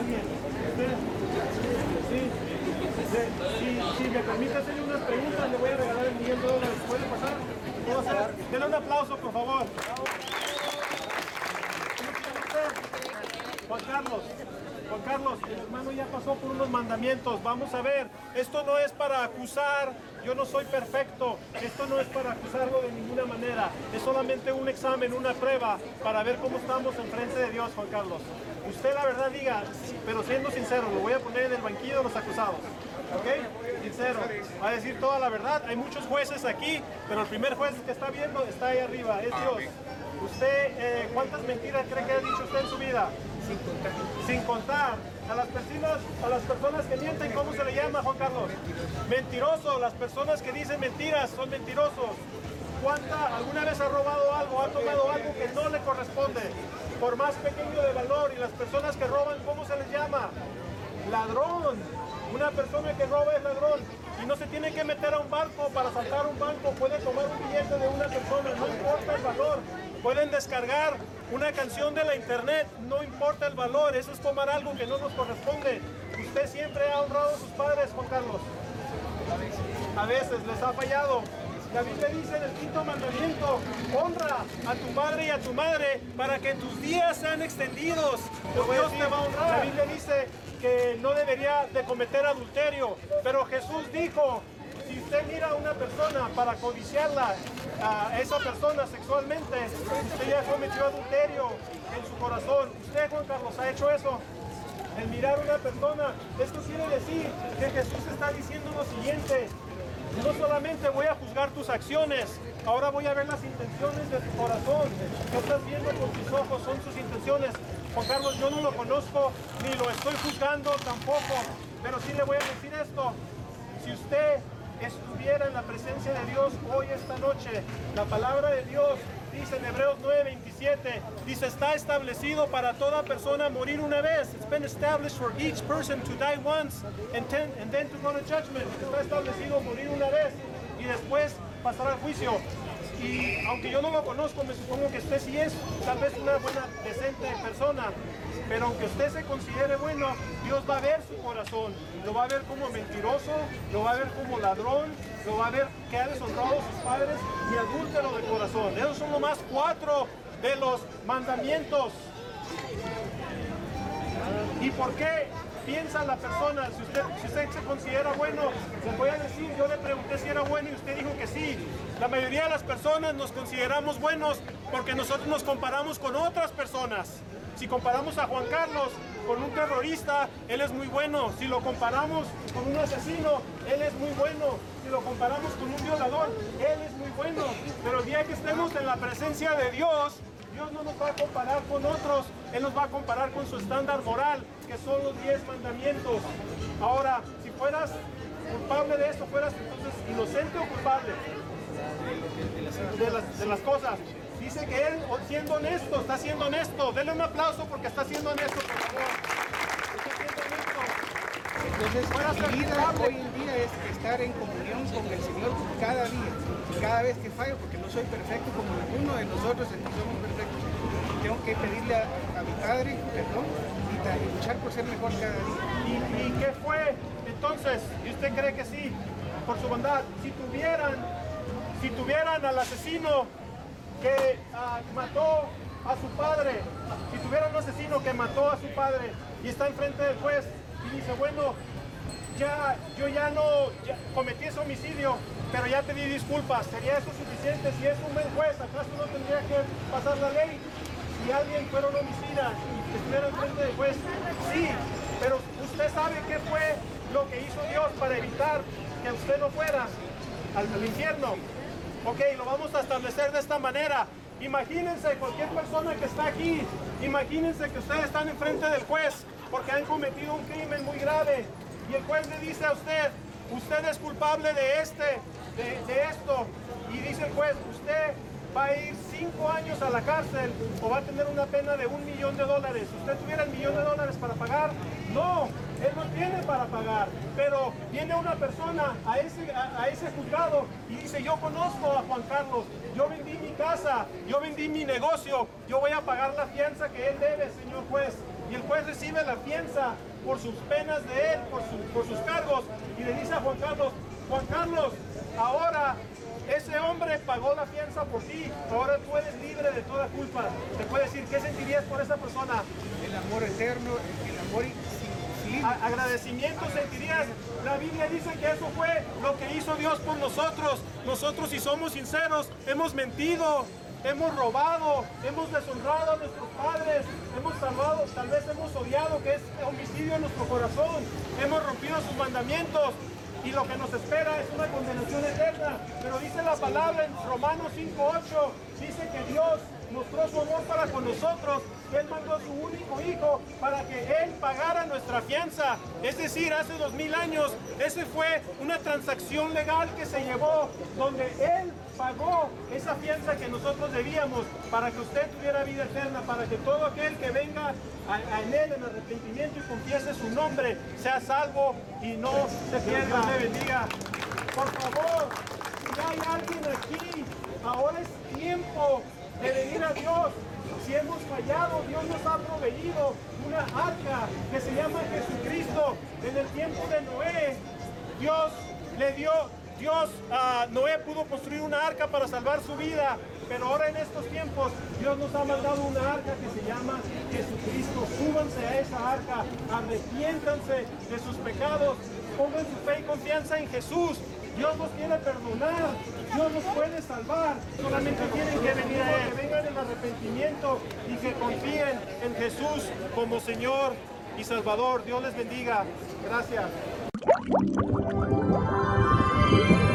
Si, me permite hacerle unas preguntas, le voy a regalar el millón de dólares. ¿Puede pasar? ¿Puedo hacer? Denle un aplauso, por favor. Juan Carlos. Juan Carlos, el hermano ya pasó por unos mandamientos. Vamos a ver, esto no es para acusar, yo no soy perfecto. Esto no es para acusarlo de ninguna manera. Es solamente un examen, una prueba para ver cómo estamos en frente de Dios, Juan Carlos. Usted la verdad diga, pero siendo sincero, lo voy a poner en el banquillo de los acusados. ¿Ok? Sincero. Va a decir toda la verdad. Hay muchos jueces aquí, pero el primer juez que está viendo está ahí arriba, es Dios. ¿Usted eh, cuántas mentiras cree que ha dicho usted en su vida? Sin contar. A las personas, a las personas que mienten, ¿cómo se le llama, Juan Carlos? Mentiroso. Las personas que dicen mentiras son mentirosos. ¿Cuánta, alguna vez ha robado algo, ha tomado algo que no le corresponde? Por más pequeño de valor. Y las personas que roban, ¿cómo se les llama? Ladrón. Una persona que roba es ladrón y no se tiene que meter a un banco para saltar un banco, puede tomar un billete de una persona, no importa el valor. Pueden descargar una canción de la internet, no importa el valor, eso es tomar algo que no nos corresponde. Usted siempre ha honrado a sus padres, Juan Carlos. A veces les ha fallado. La Biblia dice en el quinto mandamiento, honra a tu padre y a tu madre para que tus días sean extendidos. Dios te va a honrar. La Biblia dice que no debería de cometer adulterio, pero Jesús dijo, si usted mira a una persona para codiciarla, a esa persona sexualmente, usted ya cometió adulterio en su corazón. ¿Usted, Juan Carlos, ha hecho eso? El mirar a una persona, esto quiere decir que Jesús está diciendo lo siguiente, no solamente voy a juzgar tus acciones, ahora voy a ver las intenciones de tu corazón. ¿Qué estás viendo con tus ojos? Son sus intenciones. Juan Carlos, yo no lo conozco, ni lo estoy juzgando tampoco, pero sí le voy a decir esto. Si usted estuviera en la presencia de Dios hoy, esta noche, la palabra de Dios dice en Hebreos 9:27, dice, está establecido para toda persona morir una vez. It's been established for each person to die once and, ten, and then to go to judgment. Está establecido morir una vez y después pasar al juicio. Y aunque yo no lo conozco, me supongo que usted sí es tal vez una buena, decente persona. Pero aunque usted se considere bueno, Dios va a ver su corazón. Lo va a ver como mentiroso, lo va a ver como ladrón, lo va a ver que ha deshonrado a sus padres y adúltero de corazón. Esos son los más cuatro de los mandamientos. ¿Y por qué piensa la persona? Si usted, si usted se considera bueno, se voy a decir, yo le pregunté si era bueno y usted dijo que sí. La mayoría de las personas nos consideramos buenos porque nosotros nos comparamos con otras personas. Si comparamos a Juan Carlos con un terrorista, él es muy bueno. Si lo comparamos con un asesino, él es muy bueno. Si lo comparamos con un violador, él es muy bueno. Pero el día que estemos en la presencia de Dios, Dios no nos va a comparar con otros, Él nos va a comparar con su estándar moral, que son los diez mandamientos. Ahora, si fueras culpable de esto, fueras entonces inocente o culpable de las, de las cosas. Dice que él, siendo honesto, está siendo honesto. Denle un aplauso porque está siendo honesto, por favor. Entonces, mi vida hoy en día es estar en comunión con el Señor cada día, cada vez que fallo, porque no soy perfecto como ninguno de nosotros somos perfectos. Tengo que pedirle a, mi Padre perdón y, luchar por ser mejor cada día. ¿Y, ¿Y qué fue entonces? ¿Y usted cree que sí? Por su bondad. Si tuvieran, si tuvieran al asesino que ah, mató a su padre, si tuviera un asesino que mató a su padre y está enfrente del juez y dice, bueno, ya, yo ya no cometí ese homicidio, pero ya te di disculpas, ¿sería eso suficiente? Si es un buen juez, ¿acaso no tendría que pasar la ley? Si alguien fuera un homicida y estuviera enfrente del juez, sí, pero usted sabe qué fue lo que hizo Dios para evitar que usted no fuera al infierno. Ok, lo vamos a establecer de esta manera. Imagínense cualquier persona que está aquí, imagínense que ustedes están enfrente del juez porque han cometido un crimen muy grave y el juez le dice a usted, usted es culpable de este, de, esto y dice el juez, usted va a ir cinco años a la cárcel o va a tener una pena de un millón de dólares. ¿Usted tuviera el millón de dólares para pagar? No, él no tiene para pagar. Pero viene una persona a ese, a, ese juzgado y dice, yo conozco a Juan Carlos, yo vendí mi casa, yo vendí mi negocio, yo voy a pagar la fianza que él debe, señor juez. y el juez recibe la fianza por sus penas de él, por, por sus cargos, y le dice a Juan Carlos, Juan Carlos, ahora ese hombre pagó la fianza por ti, ahora tú eres libre de toda culpa. Te puede decir, ¿qué sentirías por esa persona? El amor eterno, el amor agradecimiento sentirías. La Biblia dice que eso fue lo que hizo Dios por nosotros. Nosotros, si somos sinceros, hemos mentido, hemos robado, hemos deshonrado a nuestros padres, hemos salvado, tal vez hemos odiado, que es homicidio en nuestro corazón, hemos rompido sus mandamientos, y lo que nos espera es una condenación eterna. Pero dice la palabra en Romanos 5.8, dice que Dios mostró su amor para con nosotros. Él mandó a su único hijo para que Él pagara nuestra fianza. Es decir, hace dos mil años, ese fue una transacción legal que se llevó donde Él pagó esa fianza que nosotros debíamos para que usted tuviera vida eterna, para que todo aquel que venga a, en Él en arrepentimiento y confiese su nombre sea salvo y no se pierda. le bendiga. Por favor, si hay alguien aquí, ahora es tiempo de venir a Dios. Si hemos fallado, Dios nos ha proveído una arca que se llama Jesucristo. En el tiempo de Noé, Dios le dio, Dios, a Noé pudo construir una arca para salvar su vida. Pero ahora en estos tiempos Dios nos ha mandado una arca que se llama Jesucristo. Súbanse a esa arca, arrepiéntanse de sus pecados, pongan su fe y confianza en Jesús. Dios nos quiere perdonar, Dios nos puede salvar. Solamente tienen que venir a Él, que vengan en arrepentimiento y que confíen en Jesús como Señor y Salvador. Dios les bendiga. Gracias. Thank you.